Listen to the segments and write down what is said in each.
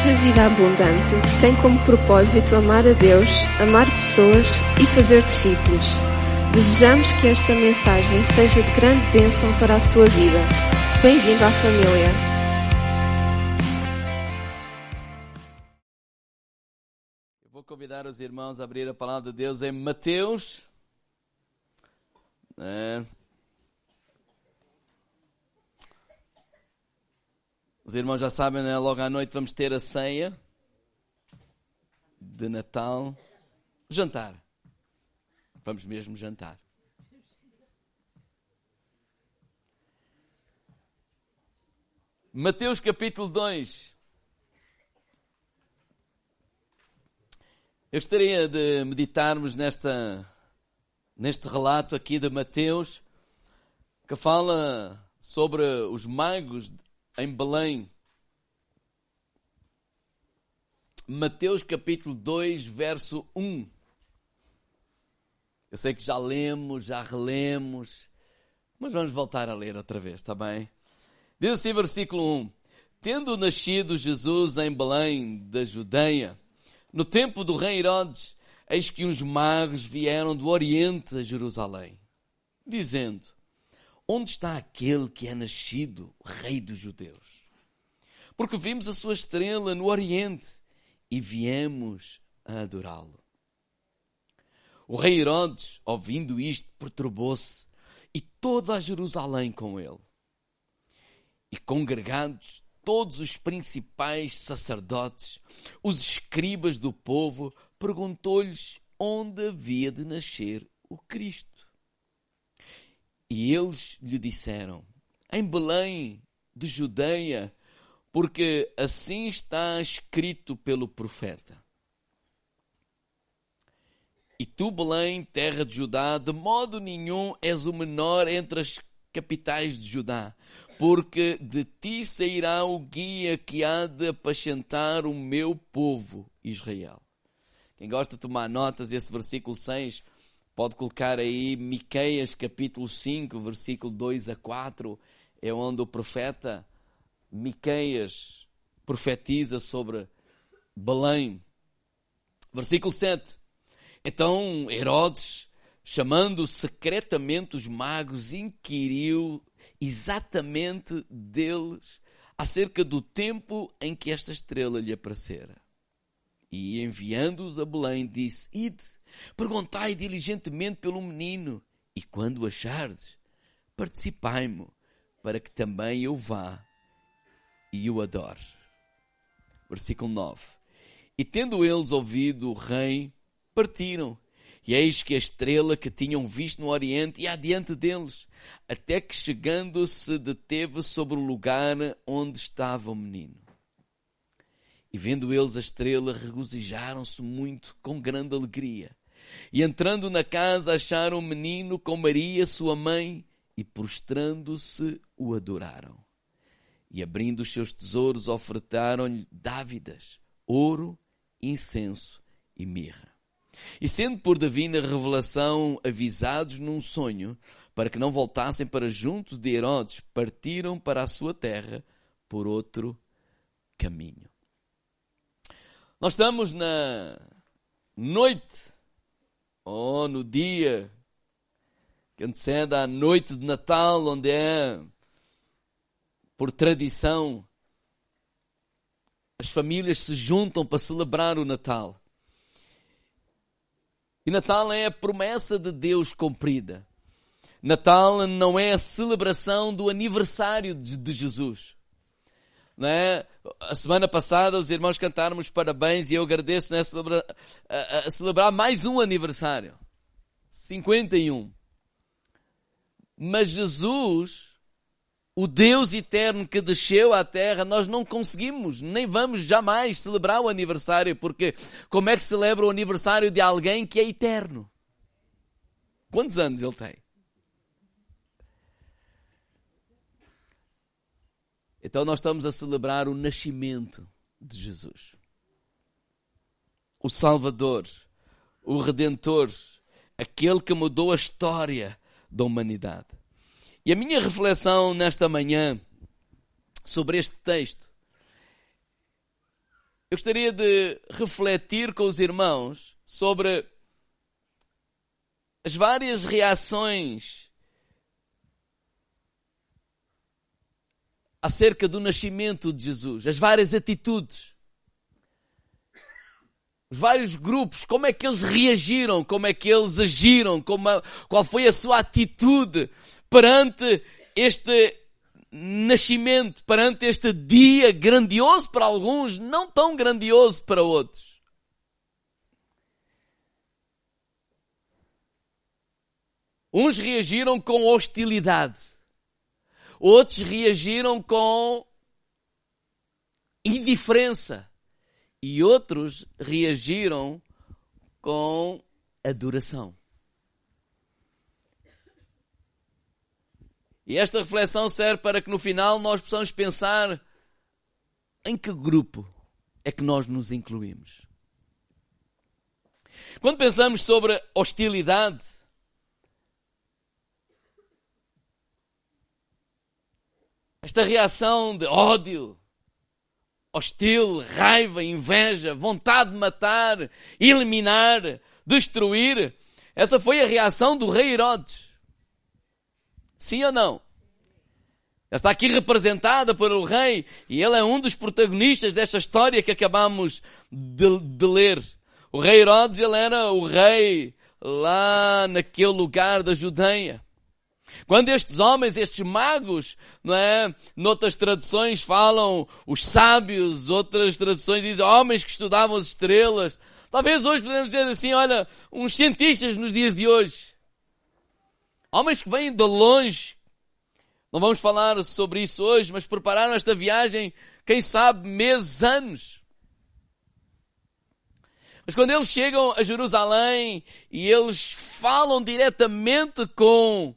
Igreja Vida Abundante tem como propósito amar a Deus, amar pessoas e fazer discípulos. Desejamos que esta mensagem seja de grande bênção para a tua vida. Bem-vindo à família. Eu vou convidar os irmãos a abrir a palavra de Deus em Mateus. É. Os irmãos já sabem, né? logo à noite vamos ter a ceia de Natal. Jantar. Vamos mesmo jantar. Mateus capítulo 2. Eu gostaria de meditarmos nesta, neste relato aqui de Mateus, que fala sobre os magos em Belém. Mateus capítulo 2, verso 1. Eu sei que já lemos, já relemos, mas vamos voltar a ler outra vez, está bem? Diz assim, versículo 1: Tendo nascido Jesus em Belém da Judeia, no tempo do rei Herodes, eis que uns magos vieram do Oriente a Jerusalém, dizendo: Onde está aquele que é nascido, rei dos judeus? Porque vimos a sua estrela no Oriente e viemos a adorá-lo. O rei Herodes, ouvindo isto, perturbou-se e toda a Jerusalém com ele. E congregados todos os principais sacerdotes, os escribas do povo, perguntou-lhes onde havia de nascer o Cristo. E eles lhe disseram: Em Belém de Judeia, porque assim está escrito pelo profeta. E tu, Belém, terra de Judá, de modo nenhum és o menor entre as capitais de Judá, porque de ti sairá o guia que há de apacentar o meu povo, Israel. Quem gosta de tomar notas, esse versículo 6 Pode colocar aí Miqueias capítulo 5, versículo 2 a 4, é onde o profeta Miqueias profetiza sobre Belém. Versículo 7. Então Herodes, chamando secretamente os magos, inquiriu exatamente deles acerca do tempo em que esta estrela lhe aparecera. E enviando-os a Belém, disse: Ide Perguntai diligentemente pelo menino, e quando o achardes, participai-me, para que também eu vá e o adore. Versículo 9. E tendo eles ouvido o rei, partiram. E eis que a estrela que tinham visto no Oriente ia adiante deles, até que chegando se deteve sobre o lugar onde estava o menino. E vendo eles a estrela, regozijaram-se muito, com grande alegria. E entrando na casa, acharam o menino com Maria, sua mãe, e prostrando-se o adoraram. E abrindo os seus tesouros, ofertaram-lhe dávidas, ouro, incenso e mirra. E sendo por divina revelação avisados num sonho, para que não voltassem para junto de Herodes, partiram para a sua terra por outro caminho. Nós estamos na noite ou no dia que antecede a noite de Natal, onde é, por tradição, as famílias se juntam para celebrar o Natal. E Natal é a promessa de Deus cumprida. Natal não é a celebração do aniversário de, Jesus. Não é? A semana passada os irmãos cantaram os parabéns e eu agradeço né, celebra, a, a celebrar mais um aniversário. 51. Mas Jesus, o Deus eterno que desceu à terra, nós não conseguimos, nem vamos jamais celebrar o aniversário, porque como é que celebra o aniversário de alguém que é eterno? Quantos anos ele tem? Então nós estamos a celebrar o nascimento de Jesus. O Salvador, o Redentor, aquele que mudou a história da humanidade. E a minha reflexão nesta manhã sobre este texto eu gostaria de refletir com os irmãos sobre as várias reações acerca do nascimento de Jesus, as várias atitudes, os vários grupos, como é que eles reagiram, como é que eles agiram, como, qual foi a sua atitude perante este nascimento, perante este dia grandioso para alguns, não tão grandioso para outros. Uns reagiram com hostilidade, outros reagiram com indiferença e outros reagiram com adoração. E esta reflexão serve para que no final nós possamos pensar em que grupo é que nós nos incluímos. Quando pensamos sobre hostilidade, esta reação de ódio, hostil, raiva, inveja, vontade de matar, eliminar, destruir, essa foi a reação do rei Herodes. Sim ou não? Ela está aqui representada pelo rei e ele é um dos protagonistas desta história que acabamos de, de ler. O rei Herodes, ele era o rei lá naquele lugar da Judeia. Quando estes homens, estes magos, não é? Noutras traduções falam os sábios, outras traduções dizem homens que estudavam as estrelas. Talvez hoje podemos dizer assim, olha, uns cientistas nos dias de hoje. Homens que vêm de longe. Não vamos falar sobre isso hoje, mas prepararam esta viagem, quem sabe, meses, anos. Mas quando eles chegam a Jerusalém e eles falam diretamente com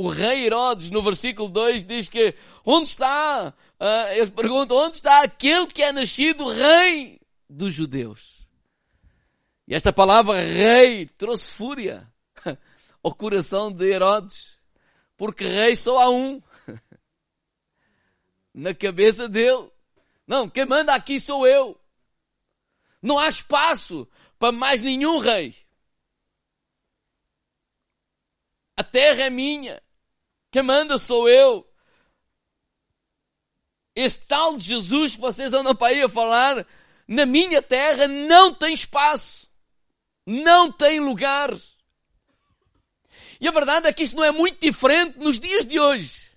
o rei Herodes, no versículo 2, diz que onde está? Uh, eles perguntam onde está aquele que é nascido rei dos judeus. E esta palavra rei trouxe fúria ao coração de Herodes, porque rei só há um na cabeça dele. Não, quem manda aqui sou eu. Não há espaço para mais nenhum rei. A terra é minha. Quem manda sou eu. Esse tal de Jesus que vocês andam para aí a falar, na minha terra não tem espaço. Não tem lugar. E a verdade é que isso não é muito diferente nos dias de hoje.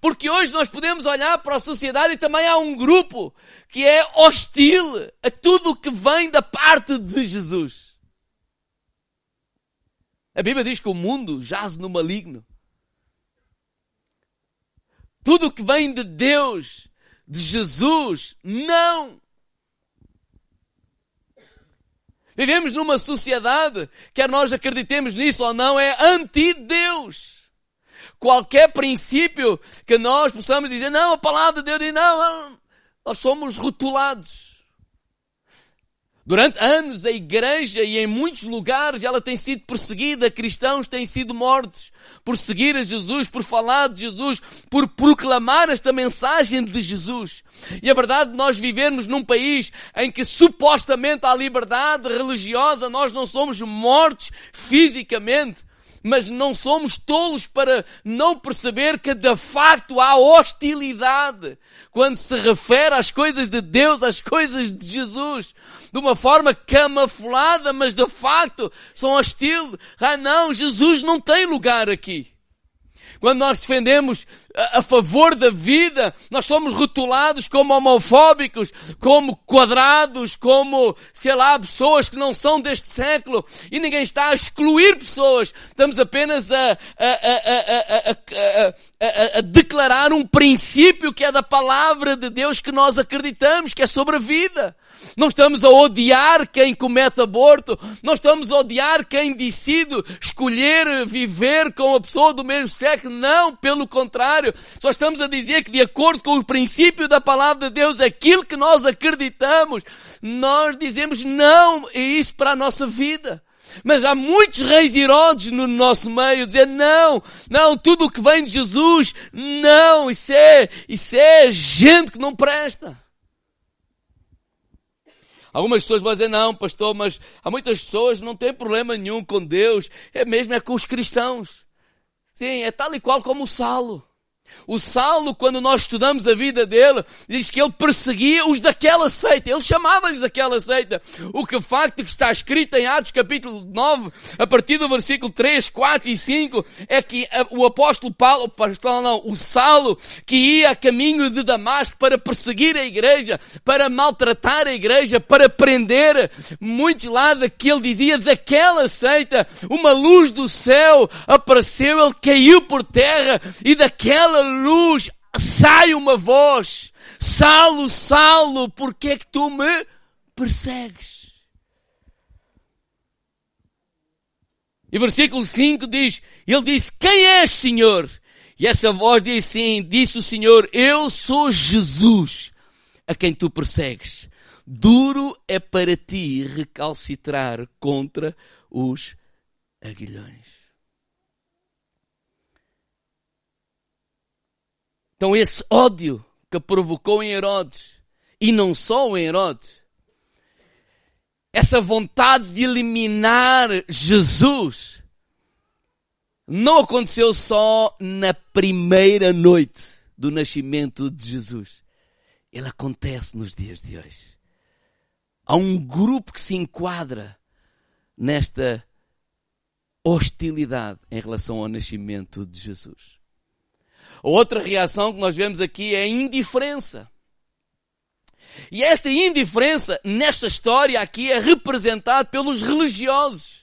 Porque hoje nós podemos olhar para a sociedade e também há um grupo que é hostil a tudo o que vem da parte de Jesus. A Bíblia diz que o mundo jaz no maligno. Tudo o que vem de Deus, de Jesus, não. Vivemos numa sociedade, quer nós acreditemos nisso ou não, é anti-Deus. Qualquer princípio que nós possamos dizer, não, a palavra de Deus diz, não, nós somos rotulados. Durante anos a igreja e em muitos lugares ela tem sido perseguida, cristãos têm sido mortos por seguir a Jesus, por falar de Jesus, por proclamar esta mensagem de Jesus. E a verdade de nós vivermos num país em que supostamente há liberdade religiosa, nós não somos mortos fisicamente, mas não somos tolos para não perceber que de facto há hostilidade quando se refere às coisas de Deus, às coisas de Jesus, de uma forma camuflada, mas de facto são hostis. Ah não, Jesus não tem lugar aqui. Quando nós defendemos a, favor da vida, nós somos rotulados como homofóbicos, como quadrados, como, sei lá, pessoas que não são deste século. E ninguém está a excluir pessoas. Estamos apenas a, a, a declarar um princípio que é da palavra de Deus que nós acreditamos, que é sobre a vida. Não estamos a odiar quem comete aborto. Não estamos a odiar quem decide escolher viver com a pessoa do mesmo sexo. Não, pelo contrário. Só estamos a dizer que de acordo com o princípio da palavra de Deus, aquilo que nós acreditamos, nós dizemos não é isso para a nossa vida. Mas há muitos reis Herodes no nosso meio dizer não, não, tudo o que vem de Jesus, não, isso é, isso é gente que não presta. Algumas pessoas vão dizer, não, pastor, mas há muitas pessoas não têm problema nenhum com Deus. É mesmo é com os cristãos. Sim, é tal e qual como o Salo. O Saulo, quando nós estudamos a vida dele, diz que ele perseguia os daquela seita. Ele chamava-lhes daquela seita. O que facto que está escrito em Atos capítulo 9, a partir do versículo 3, 4 e 5, é que o apóstolo Paulo, pastor não, o Saulo, que ia a caminho de Damasco para perseguir a igreja, para maltratar a igreja, para prender muitos lá daquele dizia daquela seita, uma luz do céu apareceu, ele caiu por terra e daquela daquela luz sai uma voz: Salo, Salo, porque é que tu me persegues? E versículo 5 diz: Ele disse: Quem és, Senhor? E essa voz disse sim, disse o Senhor: Eu sou Jesus, a quem tu persegues. Duro é para ti recalcitrar contra os aguilhões. Então esse ódio que provocou em Herodes, e não só em Herodes, essa vontade de eliminar Jesus, não aconteceu só na primeira noite do nascimento de Jesus. Ele acontece nos dias de hoje. Há um grupo que se enquadra nesta hostilidade em relação ao nascimento de Jesus. Outra reação que nós vemos aqui é a indiferença. E esta indiferença, nesta história aqui, é representada pelos religiosos.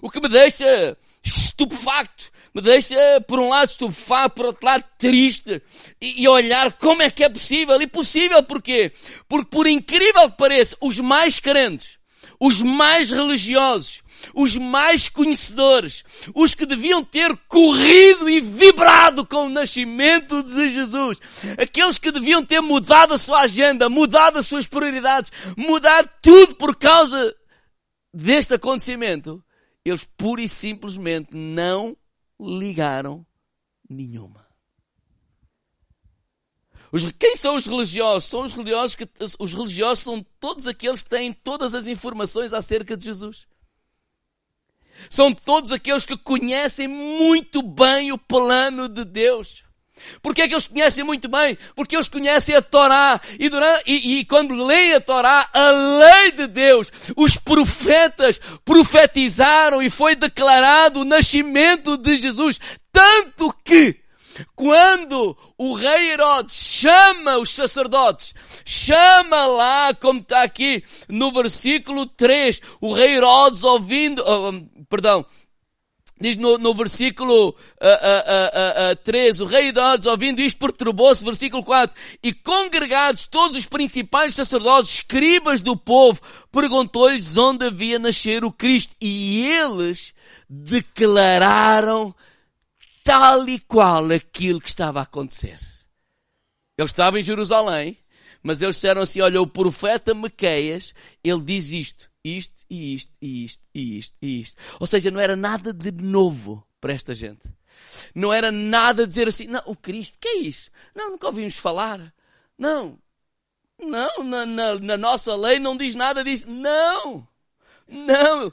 O que me deixa estupefacto. Me deixa, por um lado, estupefacto, por outro lado, triste. E, e olhar como é que é possível. E possível porquê? Porque, por incrível que pareça, os mais crentes, os mais religiosos, os mais conhecedores, os que deviam ter corrido e vibrado com o nascimento de Jesus, aqueles que deviam ter mudado a sua agenda, mudado as suas prioridades, mudado tudo por causa deste acontecimento, eles pura e simplesmente não ligaram nenhuma. Os, quem são os religiosos? São os religiosos que os religiosos são todos aqueles que têm todas as informações acerca de Jesus. São todos aqueles que conhecem muito bem o plano de Deus. Por que é que eles conhecem muito bem? Porque eles conhecem a Torá. E, durante, e, e, quando leem a Torá, a lei de Deus, os profetas profetizaram e foi declarado o nascimento de Jesus. Tanto que quando o rei Herodes chama os sacerdotes, chama lá, como está aqui no versículo 3, o rei Herodes ouvindo, uh, perdão, diz no, no versículo uh, uh, uh, 3, o rei Herodes ouvindo isto perturbou-se, versículo 4, e congregados todos os principais sacerdotes, escribas do povo, perguntou-lhes onde havia nascer o Cristo, e eles declararam tal e qual aquilo que estava a acontecer. Ele estava em Jerusalém, mas eles disseram assim: Olha, o profeta Mequeias, ele diz isto, isto e isto e isto e isto e isto. Ou seja, não era nada de novo para esta gente. Não era nada dizer assim: Não, o Cristo, que é isso? Não, nunca ouvimos falar. Não, não, na, na, na nossa lei não diz nada disso. Não, não.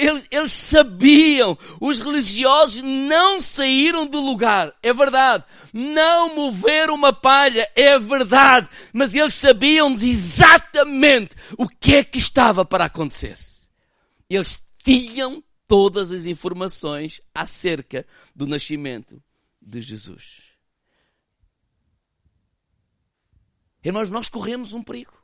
Eles, eles, sabiam, os religiosos não saíram do lugar, é verdade. Não moveram uma palha, é verdade. Mas eles sabiam exatamente o que é que estava para acontecer. Eles tinham todas as informações acerca do nascimento de Jesus. Irmãos, nós corremos um perigo.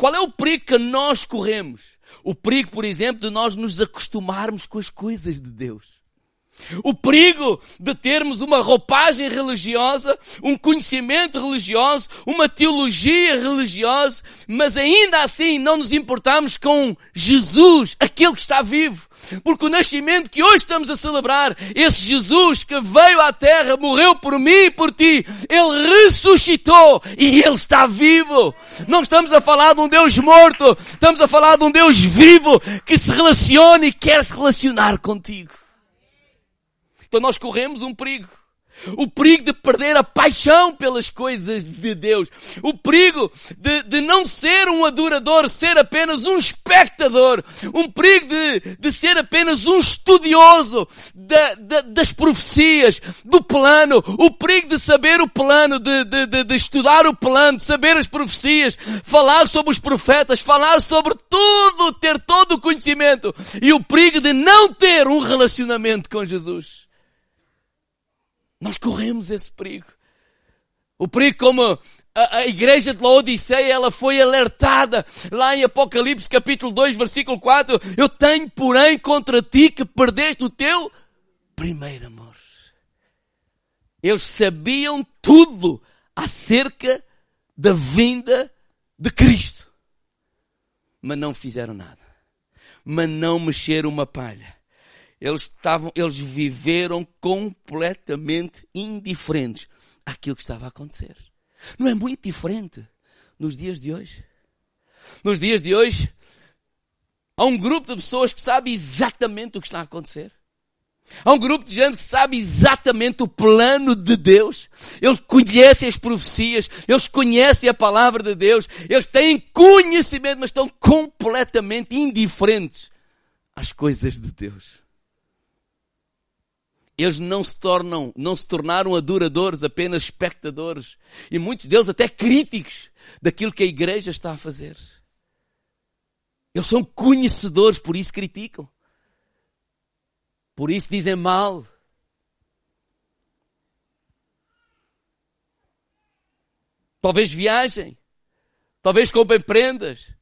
Qual é o perigo que nós corremos? O perigo, por exemplo, de nós nos acostumarmos com as coisas de Deus. O perigo de termos uma roupagem religiosa, um conhecimento religioso, uma teologia religiosa, mas ainda assim não nos importamos com Jesus, aquele que está vivo. Porque o nascimento que hoje estamos a celebrar, esse Jesus que veio à terra, morreu por mim e por ti, ele ressuscitou e ele está vivo. Não estamos a falar de um Deus morto, estamos a falar de um Deus vivo que se relaciona e quer se relacionar contigo. Então nós corremos um perigo. o perigo de perder a paixão pelas coisas de Deus, o perigo de, de não ser um adorador, ser apenas um espectador, um perigo de, de ser apenas um estudioso da, da, das profecias, do plano, o perigo de saber o plano, de, de, de estudar o plano, de saber as profecias, falar sobre os profetas, falar sobre tudo, ter todo o conhecimento e o perigo de não ter um relacionamento com Jesus. Nós corremos esse perigo. O perigo como a, a, igreja de Laodiceia, ela foi alertada lá em Apocalipse capítulo 2, versículo 4. Eu tenho, porém, contra ti que perdeste o teu primeiro amor. Eles sabiam tudo acerca da vinda de Cristo. Mas não fizeram nada. Mas não mexeram uma palha eles estavam, eles viveram completamente indiferentes àquilo que estava a acontecer. Não é muito diferente nos dias de hoje. Nos dias de hoje, há um grupo de pessoas que sabe exatamente o que está a acontecer. Há um grupo de gente que sabe exatamente o plano de Deus. Eles conhecem as profecias, eles conhecem a palavra de Deus, eles têm conhecimento, mas estão completamente indiferentes às coisas de Deus eles não se tornam, não se tornaram adoradores, apenas espectadores. E muitos deles até críticos daquilo que a igreja está a fazer. Eles são conhecedores, por isso criticam. Por isso dizem mal. Talvez viajem. Talvez comprem prendas.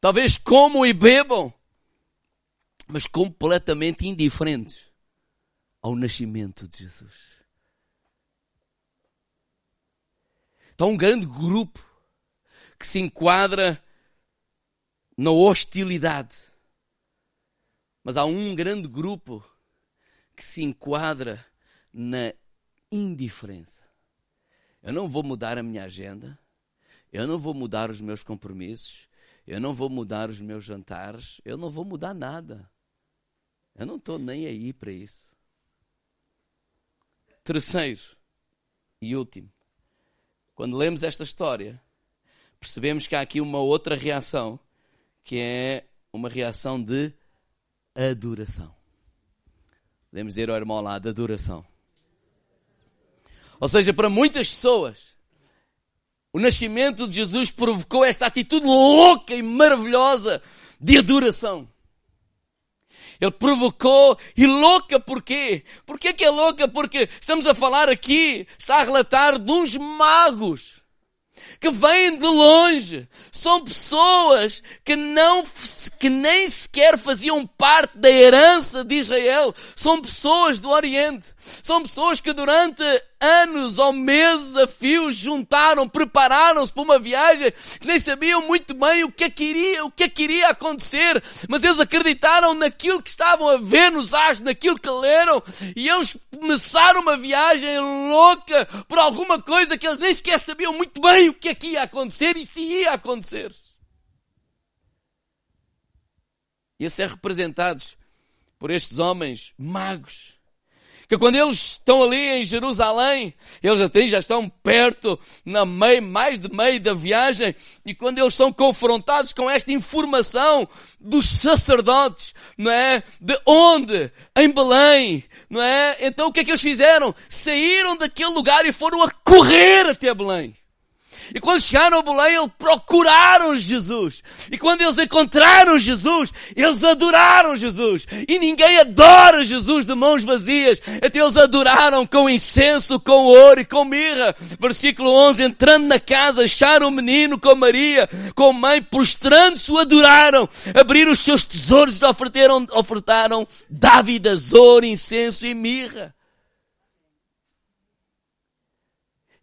Talvez comam e bebam. Mas completamente indiferentes ao nascimento de Jesus. Então, um grande grupo que se enquadra na hostilidade. Mas há um grande grupo que se enquadra na indiferença. Eu não vou mudar a minha agenda, eu não vou mudar os meus compromissos, eu não vou mudar os meus jantares, eu não vou mudar nada. Eu não estou nem aí para isso. Terceiro e último, quando lemos esta história, percebemos que há aqui uma outra reação, que é uma reação de adoração. Podemos dizer ao irmão lá, de adoração. Ou seja, para muitas pessoas, o nascimento de Jesus provocou esta atitude louca e maravilhosa de adoração. Ele provocou e louca porquê? Porquê que é louca? Porque estamos a falar aqui, está a relatar de uns magos que vêm de longe. São pessoas que não, que nem sequer faziam parte da herança de Israel. São pessoas do Oriente. São pessoas que durante anos ou meses a fio juntaram, prepararam-se para uma viagem que nem sabiam muito bem o que é que iria, o que é que iria acontecer, mas eles acreditaram naquilo que estavam a ver nos astros, naquilo que leram, e eles começaram uma viagem louca por alguma coisa que eles nem sequer sabiam muito bem o que é que ia acontecer e se ia acontecer. E a ser representados por estes homens magos que quando eles estão ali em Jerusalém, eles até já estão perto, na meio, mais de meio da viagem, e quando eles são confrontados com esta informação dos sacerdotes, não é? De onde? Em Belém, não é? Então o que é que eles fizeram? Saíram daquele lugar e foram a correr até Belém. E quando chegaram a Belém, procuraram Jesus. E quando eles encontraram Jesus, eles adoraram Jesus. E ninguém adora Jesus de mãos vazias. Até eles adoraram com incenso, com ouro e com mirra. Versículo 11, entrando na casa, acharam o menino com Maria, com mãe, prostrando-se, o adoraram. Abriram os seus tesouros e ofertaram, ofertaram dávidas, ouro, incenso e mirra.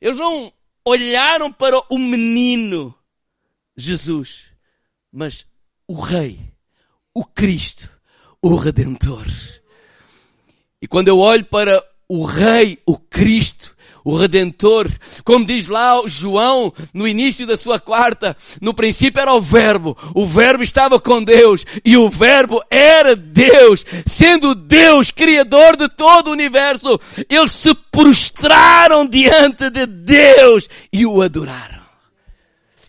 Eles não olharam para o menino Jesus, mas o Rei, o Cristo, o Redentor. E quando eu olho para o Rei, o Cristo, o Redentor. Como diz lá João, no início da sua quarta, no princípio era o Verbo, o Verbo estava com Deus, e o Verbo era Deus, sendo Deus, Criador de todo o universo. Eles se prostraram diante de Deus e o adoraram.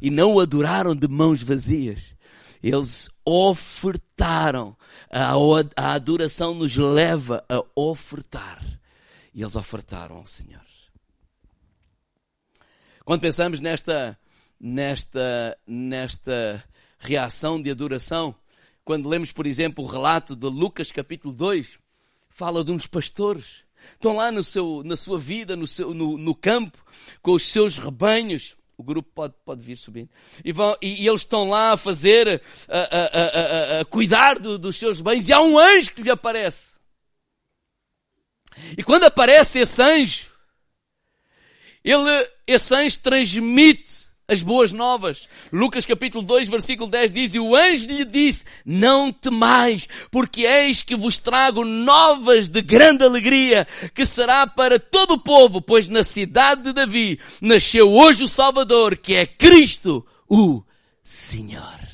E não o adoraram de mãos vazias. Eles ofertaram. A, adoração nos leva a ofertar. E eles ofertaram ao Senhor. Quando pensamos nesta, nesta, nesta reação de adoração, quando lemos, por exemplo, o relato de Lucas capítulo 2, fala de uns pastores. Estão lá no seu, na sua vida, no, seu, no, no campo, com os seus rebanhos. O grupo pode, pode vir subindo. E, vão, e, e eles estão lá a fazer, a, a, a, a cuidar do, dos seus bens. E há um anjo que lhe aparece. E quando aparece esse anjo, ele, esse anjo transmite as boas novas. Lucas capítulo 2, versículo 10 diz, e o anjo lhe disse, não temais, porque eis que vos trago novas de grande alegria, que será para todo o povo, pois na cidade de Davi nasceu hoje o Salvador, que é Cristo, o Senhor.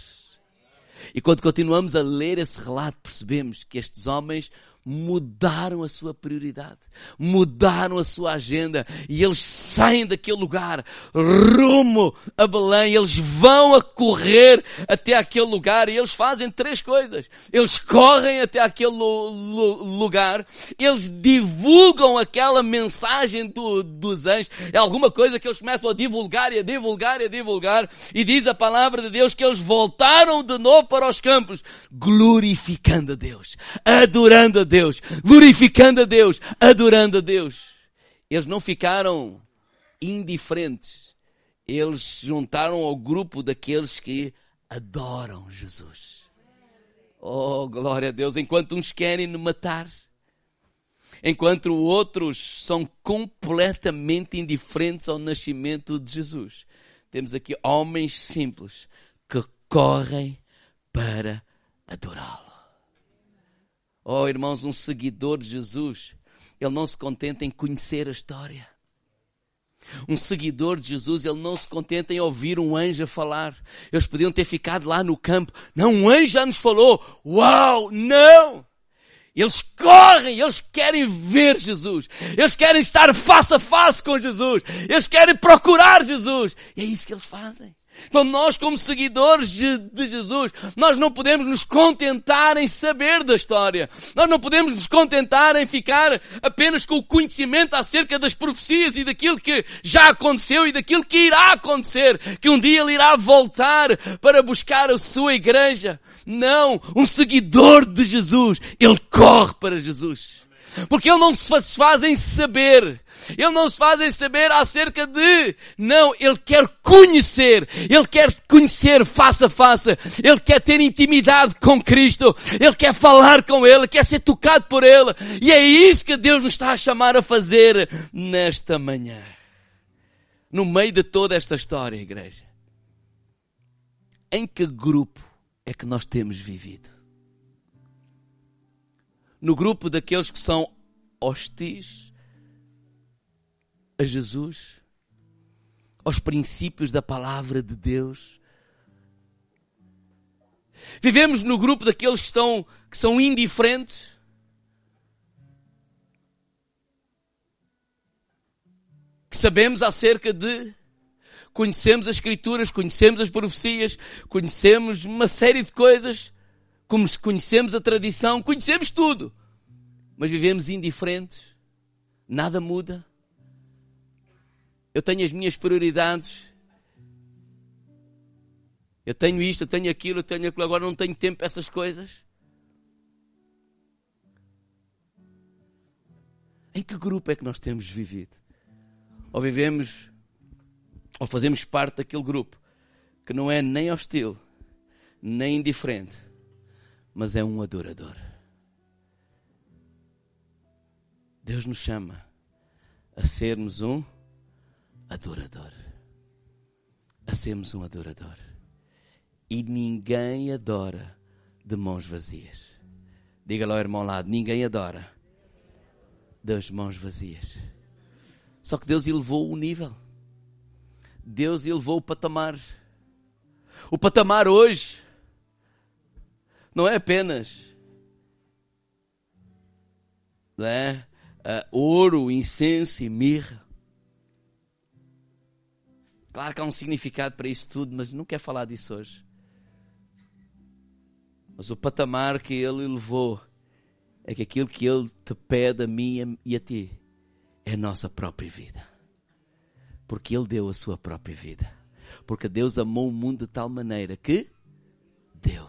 E quando continuamos a ler esse relato, percebemos que estes homens mudaram a sua prioridade, mudaram a sua agenda e eles saem daquele lugar rumo a Belém, eles vão a correr até aquele lugar e eles fazem três coisas. Eles correm até aquele lugar, eles divulgam aquela mensagem do, dos anjos, é alguma coisa que eles começam a divulgar e a divulgar e a divulgar e diz a palavra de Deus que eles voltaram de novo para os campos, glorificando a Deus, adorando a Deus Deus, glorificando a Deus, adorando a Deus. Eles não ficaram indiferentes. Eles se juntaram ao grupo daqueles que adoram Jesus. Oh, glória a Deus. Enquanto uns querem matar, enquanto outros são completamente indiferentes ao nascimento de Jesus. Temos aqui homens simples que correm para adorá-lo. Oh, irmãos, um seguidor de Jesus, ele não se contenta em conhecer a história. Um seguidor de Jesus, ele não se contenta em ouvir um anjo falar. Eles podiam ter ficado lá no campo. Não, um anjo já nos falou. Uau, não! Eles correm, eles querem ver Jesus. Eles querem estar face a face com Jesus. Eles querem procurar Jesus. E é isso que eles fazem. Então nós, como seguidores de, Jesus, nós não podemos nos contentar em saber da história. Nós não podemos nos contentar em ficar apenas com o conhecimento acerca das profecias e daquilo que já aconteceu e daquilo que irá acontecer. Que um dia ele irá voltar para buscar a sua igreja. Não, um seguidor de Jesus, ele corre para Jesus. Porque ele não se satisfaz em saber. Ele não se faz saber acerca de. Não, ele quer conhecer. Ele quer conhecer face a face. Ele quer ter intimidade com Cristo. Ele quer falar com Ele. Quer ser tocado por Ele. E é isso que Deus nos está a chamar a fazer nesta manhã. No meio de toda esta história, igreja. Em que grupo é que nós temos vivido? no grupo daqueles que são hostis a Jesus, aos princípios da palavra de Deus. Vivemos no grupo daqueles que, estão, que são indiferentes. Que sabemos acerca de. Conhecemos as Escrituras, conhecemos as profecias, conhecemos uma série de coisas, como conhecemos a tradição, conhecemos tudo, mas vivemos indiferentes, nada muda. Eu tenho as minhas prioridades. Eu tenho isto, eu tenho aquilo, eu tenho aquilo, agora não tenho tempo para essas coisas. Em que grupo é que nós temos vivido? Ou vivemos, ou fazemos parte daquele grupo que não é nem hostil, nem indiferente, mas é um adorador. Deus nos chama a sermos um adorador. A sermos um adorador. E ninguém adora de mãos vazias. Diga lá irmão lado: ninguém adora das mãos vazias. Só que Deus elevou o nível. Deus elevou o patamar. O patamar hoje não é apenas não é? Uh, ouro, incenso e mirra. Claro que há um significado para isso tudo, mas não quero falar disso hoje. Mas o patamar que ele levou é que aquilo que ele te pede a mim e a ti é a nossa própria vida. Porque ele deu a sua própria vida. Porque Deus amou o mundo de tal maneira que deu.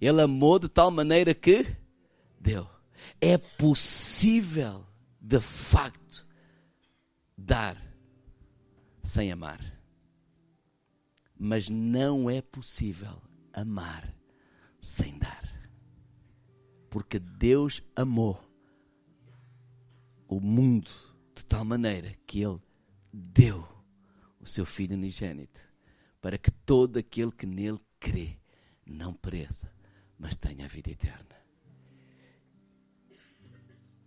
Ele amou de tal maneira que deu. É possível, de facto, dar sem amar. Mas não é possível amar sem dar. Porque Deus amou o mundo de tal maneira que Ele deu o seu Filho unigênito para que todo aquele que nele crê não pereça, mas tenha a vida eterna.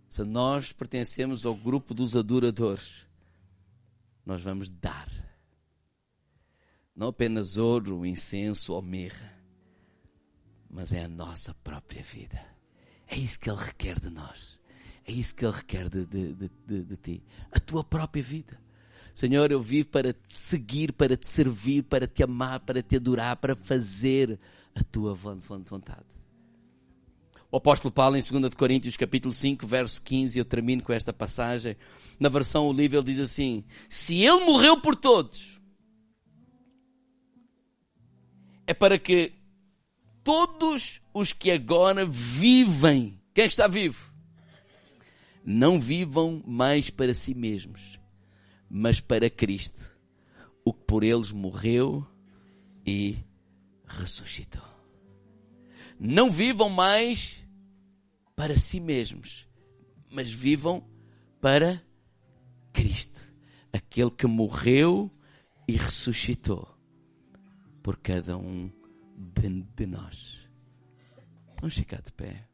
Se nós pertencemos ao grupo dos adoradores, nós vamos dar. Não apenas ouro, incenso ou mirra, mas é a nossa própria vida. É isso que Ele requer de nós. É isso que Ele requer de, de, de, de, ti. A tua própria vida. Senhor, eu vivo para te seguir, para te servir, para te amar, para te adorar, para fazer a tua vontade. O apóstolo Paulo, em 2 Coríntios, capítulo 5, verso 15, eu termino com esta passagem. Na versão Olívia, ele diz assim: Se ele morreu por todos, é para que todos os que agora vivem, quem está vivo, não vivam mais para si mesmos, mas para Cristo, o que por eles morreu e ressuscitou. Não vivam mais para si mesmos, mas vivam para Cristo, aquele que morreu e ressuscitou por cada um de, de nós. Vamos ficar de pé.